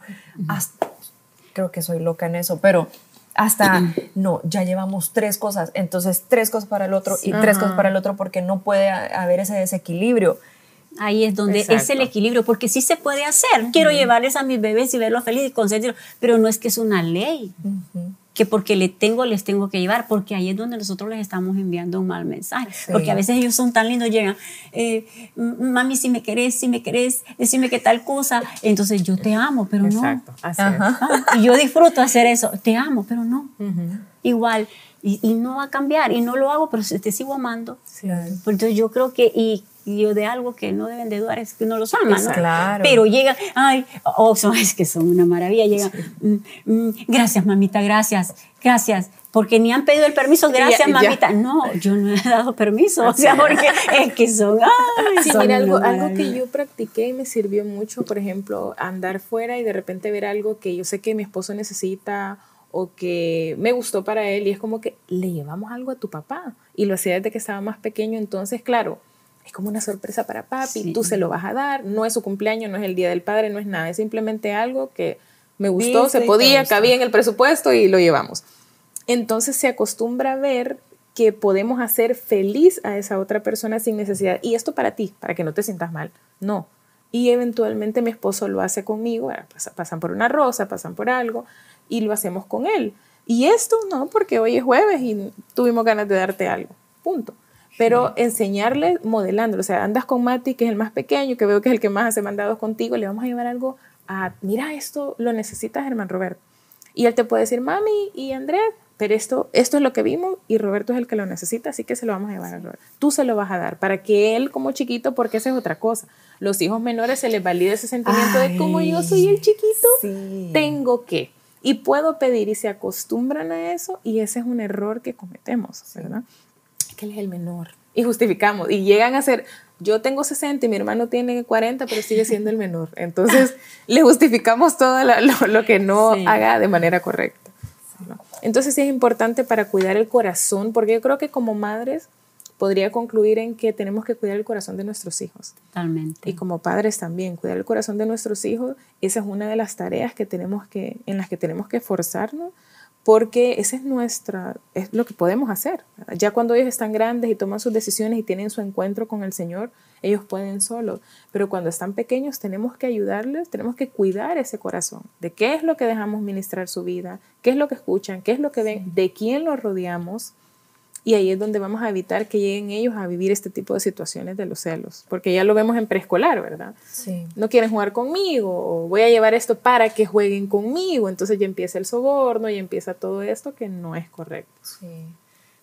creo que soy loca en eso, pero hasta, no, ya llevamos tres cosas, entonces tres cosas para el otro y tres cosas para el otro porque no puede haber ese desequilibrio. Ahí es donde es el equilibrio, porque sí se puede hacer. Quiero llevarles a mis bebés y verlos felices y consentirlos, pero no es que es una ley que porque le tengo, les tengo que llevar, porque ahí es donde nosotros les estamos enviando un mal mensaje. Porque a veces ellos son tan lindos, llegan, eh, mami, si me querés, si me querés, decime qué tal cosa. Entonces yo te amo, pero Exacto, no. Ah, y yo disfruto hacer eso, te amo, pero no. Igual, y, y, no va a cambiar, y no lo hago, pero te sigo amando. Entonces yo creo que, y y de algo que no deben de dudar es que no los aman, ¿no? Claro. Pero llegan, ay, oh, es que son una maravilla, llegan, mm, mm, gracias mamita, gracias, gracias, porque ni han pedido el permiso, gracias mamita. No, yo no he dado permiso, o sea, porque es que son, ay, sí, mira, algo, algo que yo practiqué y me sirvió mucho, por ejemplo, andar fuera y de repente ver algo que yo sé que mi esposo necesita o que me gustó para él y es como que le llevamos algo a tu papá y lo hacía desde que estaba más pequeño, entonces, claro, es como una sorpresa para papi, tú se lo vas a dar, no es su cumpleaños, no es el día del padre, no es nada, es simplemente algo que me gustó, se podía, cabía en el presupuesto y lo llevamos. Entonces se acostumbra a ver que podemos hacer feliz a esa otra persona sin necesidad. Y esto para ti, para que no te sientas mal. No, y eventualmente mi esposo lo hace conmigo, pasan por una rosa, pasan por algo y lo hacemos con él. Y esto no, porque hoy es jueves y tuvimos ganas de darte algo, punto. Pero enseñarle modelando, o sea, andas con Mati, que es el más pequeño, que veo que es el que más hace mandados contigo, le vamos a llevar algo a, mira, esto lo necesitas, Germán Roberto. Y él te puede decir, mami y Andrés, pero esto, esto es lo que vimos y Roberto es el que lo necesita, así que se lo vamos a llevar a Roberto. Tú se lo vas a dar para que él como chiquito, porque esa es otra cosa, los hijos menores se les valida ese sentimiento de como yo soy el chiquito, tengo que. Y puedo pedir y se acostumbran a eso y ese es un error que cometemos, ¿verdad? Que él es el menor. Y justificamos y llegan a ser, yo tengo 60 y mi hermano tiene 40, pero sigue siendo el menor. Entonces le justificamos todo lo, que no haga de manera correcta. Entonces es importante para cuidar el corazón, porque yo creo que como madres podría concluir en que tenemos que cuidar el corazón de nuestros hijos. Totalmente. Y como padres también, cuidar el corazón de nuestros hijos, esa es una de las tareas que tenemos que, en las que tenemos que esforzarnos porque ese es nuestra, es lo que podemos hacer. Ya cuando ellos están grandes y toman sus decisiones y tienen su encuentro con el Señor, ellos pueden solos. Pero cuando están pequeños tenemos que ayudarles, tenemos que cuidar ese corazón, de qué es lo que dejamos ministrar su vida, qué es lo que escuchan, qué es lo que ven, de quién los rodeamos y ahí es donde vamos a evitar que lleguen ellos a vivir este tipo de situaciones de los celos, porque ya lo vemos en preescolar, ¿verdad? Sí. No quieren jugar conmigo, o voy a llevar esto para que jueguen conmigo, entonces ya empieza el soborno y empieza todo esto que no es correcto. Sí.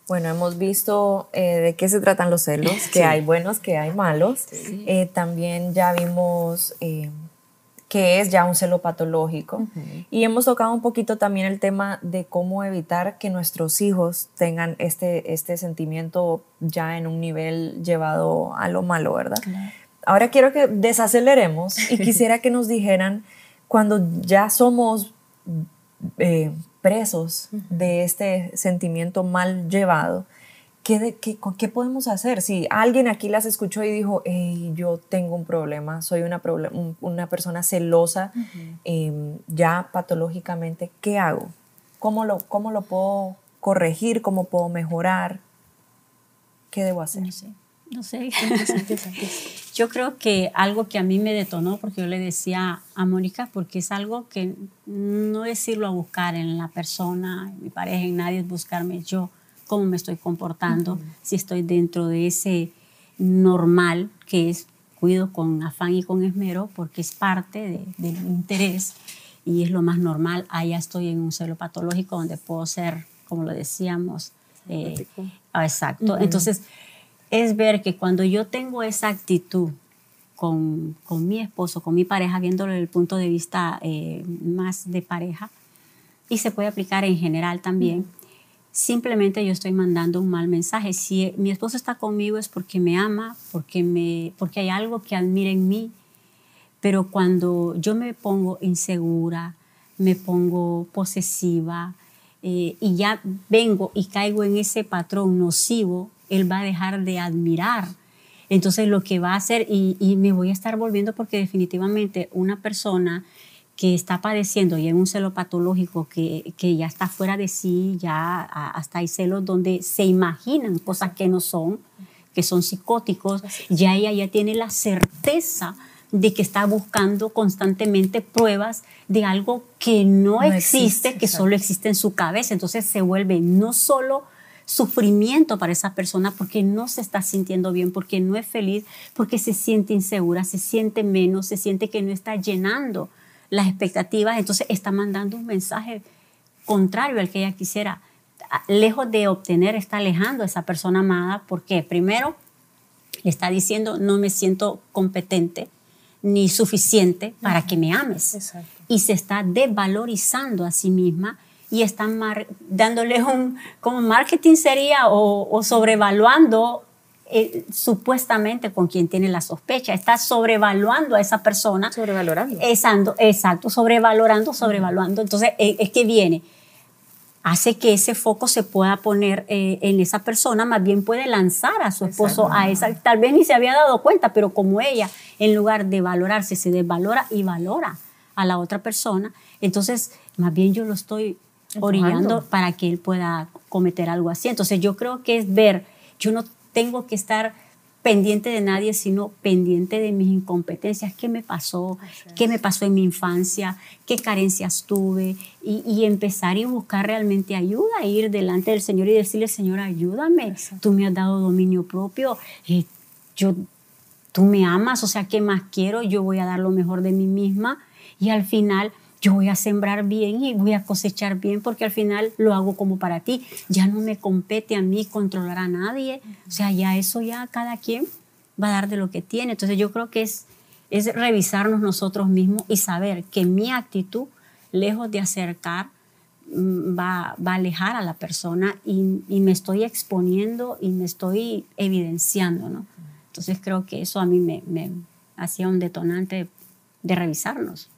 Bueno, hemos visto eh, de qué se tratan los celos, que hay buenos, que hay malos. Eh, también ya vimos eh, que es ya un celo patológico. Y hemos tocado un poquito también el tema de cómo evitar que nuestros hijos tengan este, este sentimiento ya en un nivel llevado a lo malo, ¿verdad? Ahora quiero que desaceleremos y quisiera que nos dijeran cuando ya somos eh, presos de este sentimiento mal llevado, ¿qué, qué, ¿qué, podemos hacer? Si alguien aquí las escuchó y dijo, hey, yo tengo un problema, soy una, una persona celosa, em, ya patológicamente, ¿qué hago? ¿Cómo lo, ¿Cómo lo puedo corregir? ¿Cómo puedo mejorar? ¿Qué debo hacer? No sé. No sé. yo creo que algo que a mí me detonó, porque yo le decía a Mónica, porque es algo que no es irlo a buscar en la persona, en mi pareja, en nadie, es buscarme yo cómo me estoy comportando, si estoy dentro de ese normal que es cuido con afán y con esmero porque es parte del interés y es lo más normal. Allá estoy en un celo patológico donde puedo ser, como lo decíamos, eh, ah, exacto. Entonces, es ver que cuando yo tengo esa actitud con, con, mi esposo, con mi pareja, viéndolo desde el punto de vista eh, más de pareja, y se puede aplicar en general también, simplemente yo estoy mandando un mal mensaje. Si mi esposo está conmigo es porque me ama, porque, me, porque hay algo que admira en mí, pero cuando yo me pongo insegura, me pongo posesiva eh, y ya vengo y caigo en ese patrón nocivo, él va a dejar de admirar. Entonces lo que va a hacer, y, y me voy a estar volviendo porque definitivamente una persona que está padeciendo y en un celo patológico que, que, ya está fuera de sí, ya hasta hay celos donde se imaginan cosas que no son, que son psicóticos, ya ella ya tiene la certeza de que está buscando constantemente pruebas de algo que no, existe, que solo existe en su cabeza. Entonces se vuelve no solo sufrimiento para esa persona porque no se está sintiendo bien, porque no es feliz, porque se siente insegura, se siente menos, se siente que no está llenando las expectativas, entonces está mandando un mensaje contrario al que ella quisiera. Lejos de obtener, está alejando a esa persona amada. porque Primero, le está diciendo, no me siento competente ni suficiente para que me ames. Y se está desvalorizando a sí misma y está dándole un, como marketing sería, o, o sobrevaluando eh, supuestamente con quien tiene la sospecha. Está sobrevaluando a esa persona. Sobrevalorando. Exacto, exacto sobrevalorando, sobrevaluando. Entonces, eh, es que viene, hace que ese foco se pueda poner eh, en esa persona, más bien puede lanzar a su esposo a esa, tal vez ni se había dado cuenta, pero como ella, en lugar de valorarse, se desvalora y valora a la otra persona, entonces, más bien yo lo estoy orillando para que él pueda cometer algo así. Entonces, yo creo que es ver, yo no tengo que estar pendiente de nadie, sino pendiente de mis incompetencias, qué me pasó, qué me pasó en mi infancia, qué carencias tuve, y, empezar y buscar realmente ayuda, ir delante del Señor y decirle, Señor, ayúdame, tú me has dado dominio propio, eh, yo, tú me amas, o sea, ¿qué más quiero? Yo voy a dar lo mejor de mí misma, y al final yo voy a sembrar bien y voy a cosechar bien porque al final lo hago como para ti. Ya no me compete a mí controlar a nadie. O sea, ya eso ya cada quien va a dar de lo que tiene. Entonces yo creo que es, es revisarnos nosotros mismos y saber que mi actitud, lejos de acercar, mm, va, va a alejar a la persona y, y, me estoy exponiendo y me estoy evidenciando, ¿no? Entonces creo que eso a mí me, me hacía un detonante de revisarnos.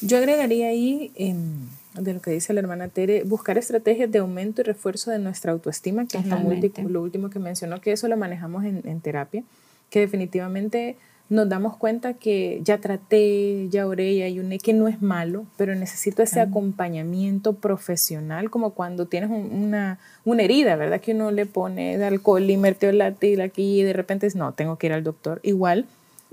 Yo agregaría ahí, em, de lo que dice la hermana Tere, buscar estrategias de aumento y refuerzo de nuestra autoestima, que es lo, último que mencionó, que eso lo manejamos en, terapia, que definitivamente nos damos cuenta que ya traté, ya oré, ya ayuné, que no es malo, pero necesito ese acompañamiento profesional, como cuando tienes una, una, herida, ¿verdad? Que uno le pone de alcohol y mertiolate aquí y de repente es, no, tengo que ir al doctor. Igual,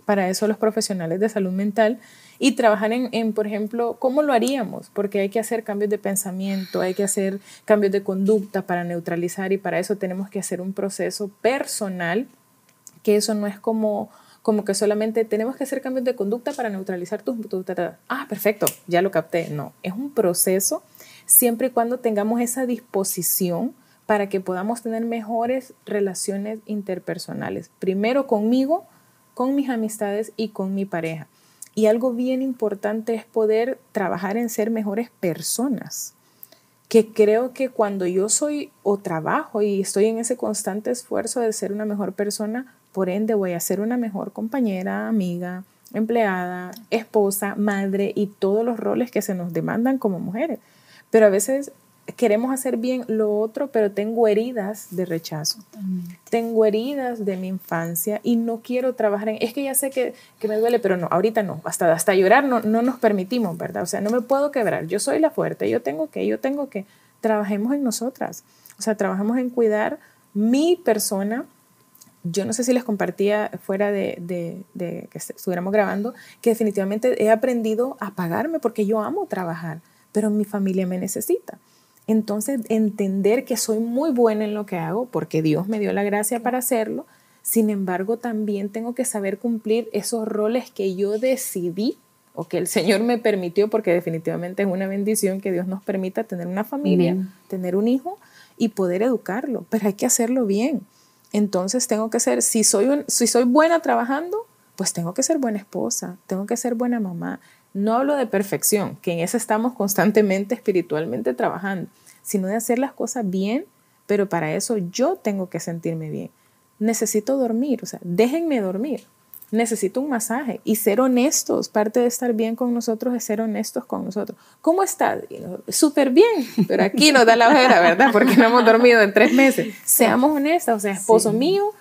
para eso los profesionales de salud mental y trabajar en, por ejemplo, cómo lo haríamos, porque hay que hacer cambios de pensamiento, hay que hacer cambios de conducta para neutralizar y para eso tenemos que hacer un proceso personal, que eso no es como como que solamente tenemos que hacer cambios de conducta para neutralizar tu, tu, ah, perfecto, ya lo capté. No, es un proceso siempre y cuando tengamos esa disposición para que podamos tener mejores relaciones interpersonales. Primero conmigo, con mis amistades y con mi pareja. Y algo bien importante es poder trabajar en ser mejores personas. Que creo que cuando yo soy o trabajo y estoy en ese constante esfuerzo de ser una mejor persona, por ende voy a ser una mejor compañera, amiga, empleada, esposa, madre y todos los roles que se nos demandan como mujeres. Pero a veces queremos hacer bien lo otro, pero tengo heridas de rechazo. Tengo heridas de mi infancia y no quiero trabajar en... Es que ya sé que, que me duele, pero no, ahorita no. Hasta, hasta llorar no, no nos permitimos, ¿verdad? O sea, no me puedo quebrar. Yo soy la fuerte, yo tengo que, yo tengo que. Trabajemos en nosotras. O sea, trabajemos en cuidar mi persona. Yo no sé si les compartía fuera de, de, de que estuviéramos grabando, que definitivamente he aprendido a pagarme porque yo amo trabajar, pero mi familia me necesita. Entonces, entender que soy muy buena en lo que hago, porque Dios me dio la gracia para hacerlo, sin embargo, también tengo que saber cumplir esos roles que yo decidí o que el Señor me permitió, porque definitivamente es una bendición que Dios nos permita tener una familia, tener un hijo y poder educarlo, pero hay que hacerlo bien. Entonces tengo que ser, si soy, si soy buena trabajando, pues tengo que ser buena esposa, tengo que ser buena mamá, no hablo de perfección, que en eso estamos constantemente espiritualmente trabajando, sino de hacer las cosas bien, pero para eso yo tengo que sentirme bien. Necesito dormir, o sea, déjenme dormir. Necesito un masaje y ser honestos. Parte de estar bien con nosotros es ser honestos con nosotros. ¿Cómo estás? Súper bien, pero aquí nos da la ojera, ¿verdad? Porque no hemos dormido en tres meses. Seamos honestos, o sea, esposo mío,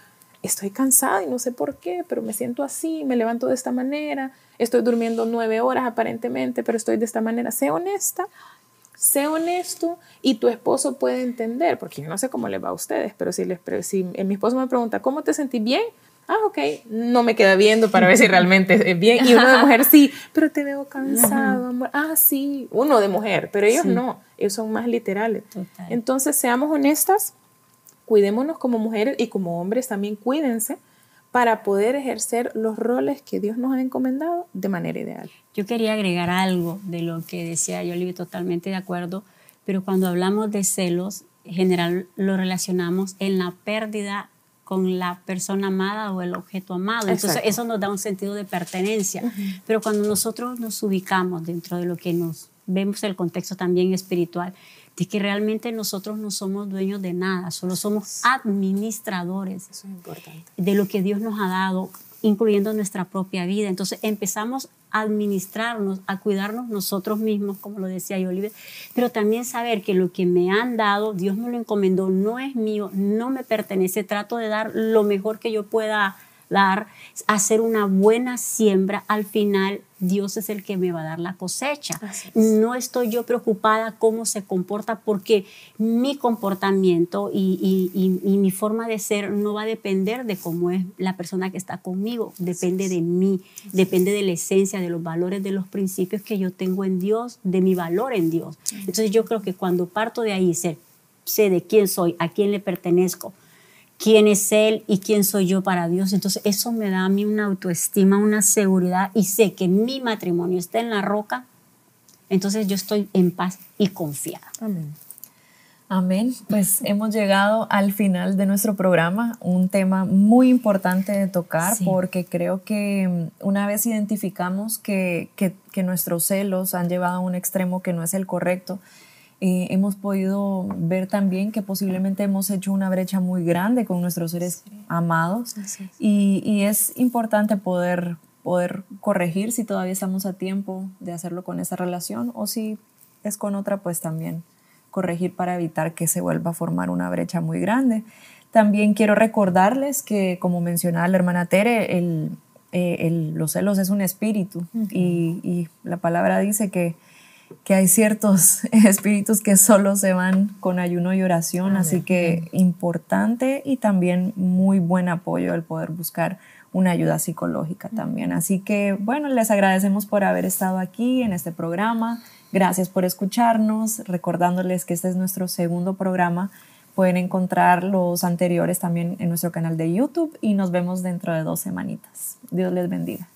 estoy cansada y no sé por qué, pero me siento así, me levanto de esta manera, estoy durmiendo nueve horas aparentemente, pero estoy de esta manera. Sé honesta, sé honesto y tu esposo puede entender, porque yo no sé cómo le va a ustedes, pero si, les, si mi esposo me pregunta, ¿cómo te sentí bien? Ah, ok, no me queda viendo para ver si realmente es bien. Y uno de mujer sí, pero te veo cansado, amor. Ah, sí, uno de mujer, pero ellos no, ellos son más literales. Entonces, seamos honestas, cuidémonos como mujeres y como hombres también cuídense para poder ejercer los roles que Dios nos ha encomendado de manera ideal. Yo quería agregar algo de lo que decía yo, Olivia, totalmente de acuerdo, pero cuando hablamos de celos, en general lo relacionamos en la pérdida con la persona amada o el objeto amado. Entonces eso nos da un sentido de pertenencia. Pero cuando nosotros nos ubicamos dentro de lo que nos vemos el contexto también espiritual, de que realmente nosotros no somos dueños de nada, solo somos administradores de lo que Dios nos ha dado, incluyendo nuestra propia vida. Entonces empezamos a administrarnos, a cuidarnos nosotros mismos, como lo decía yo, Oliver, pero también saber que lo que me han dado, Dios me lo encomendó, no es mío, no me pertenece, trato de dar lo mejor que yo pueda dar, hacer una buena siembra, al final Dios es el que me va a dar la cosecha. No estoy yo preocupada cómo se comporta porque mi comportamiento y, mi forma de ser no va a depender de cómo es la persona que está conmigo, depende de mí, depende de la esencia, de los valores, de los principios que yo tengo en Dios, de mi valor en Dios. Entonces yo creo que cuando parto de ahí, sé, sé de quién soy, a quién le pertenezco, quién es Él y quién soy yo para Dios. Entonces eso me da a mí una autoestima, una seguridad y sé que mi matrimonio está en la roca, entonces yo estoy en paz y confiada. Amén. Amén. Pues hemos llegado al final de nuestro programa, un tema muy importante de tocar porque creo que mm, una vez identificamos que, que, que nuestros celos han llevado a un extremo que no es el correcto, eh, hemos podido ver también que posiblemente hemos hecho una brecha muy grande con nuestros seres amados. Y, y, es importante poder, poder corregir si todavía estamos a tiempo de hacerlo con esa relación o si es con otra, pues también corregir para evitar que se vuelva a formar una brecha muy grande. También quiero recordarles que, como mencionaba la hermana Tere, el, eh, el, los celos es un espíritu y, y la palabra dice que que hay ciertos espíritus que solo se van con ayuno y oración, así que importante y también muy buen apoyo el poder buscar una ayuda psicológica también. Así que bueno, les agradecemos por haber estado aquí en este programa. Gracias por escucharnos, recordándoles que este es nuestro segundo programa. Pueden encontrar los anteriores también en nuestro canal de YouTube y nos vemos dentro de dos semanitas. Dios les bendiga.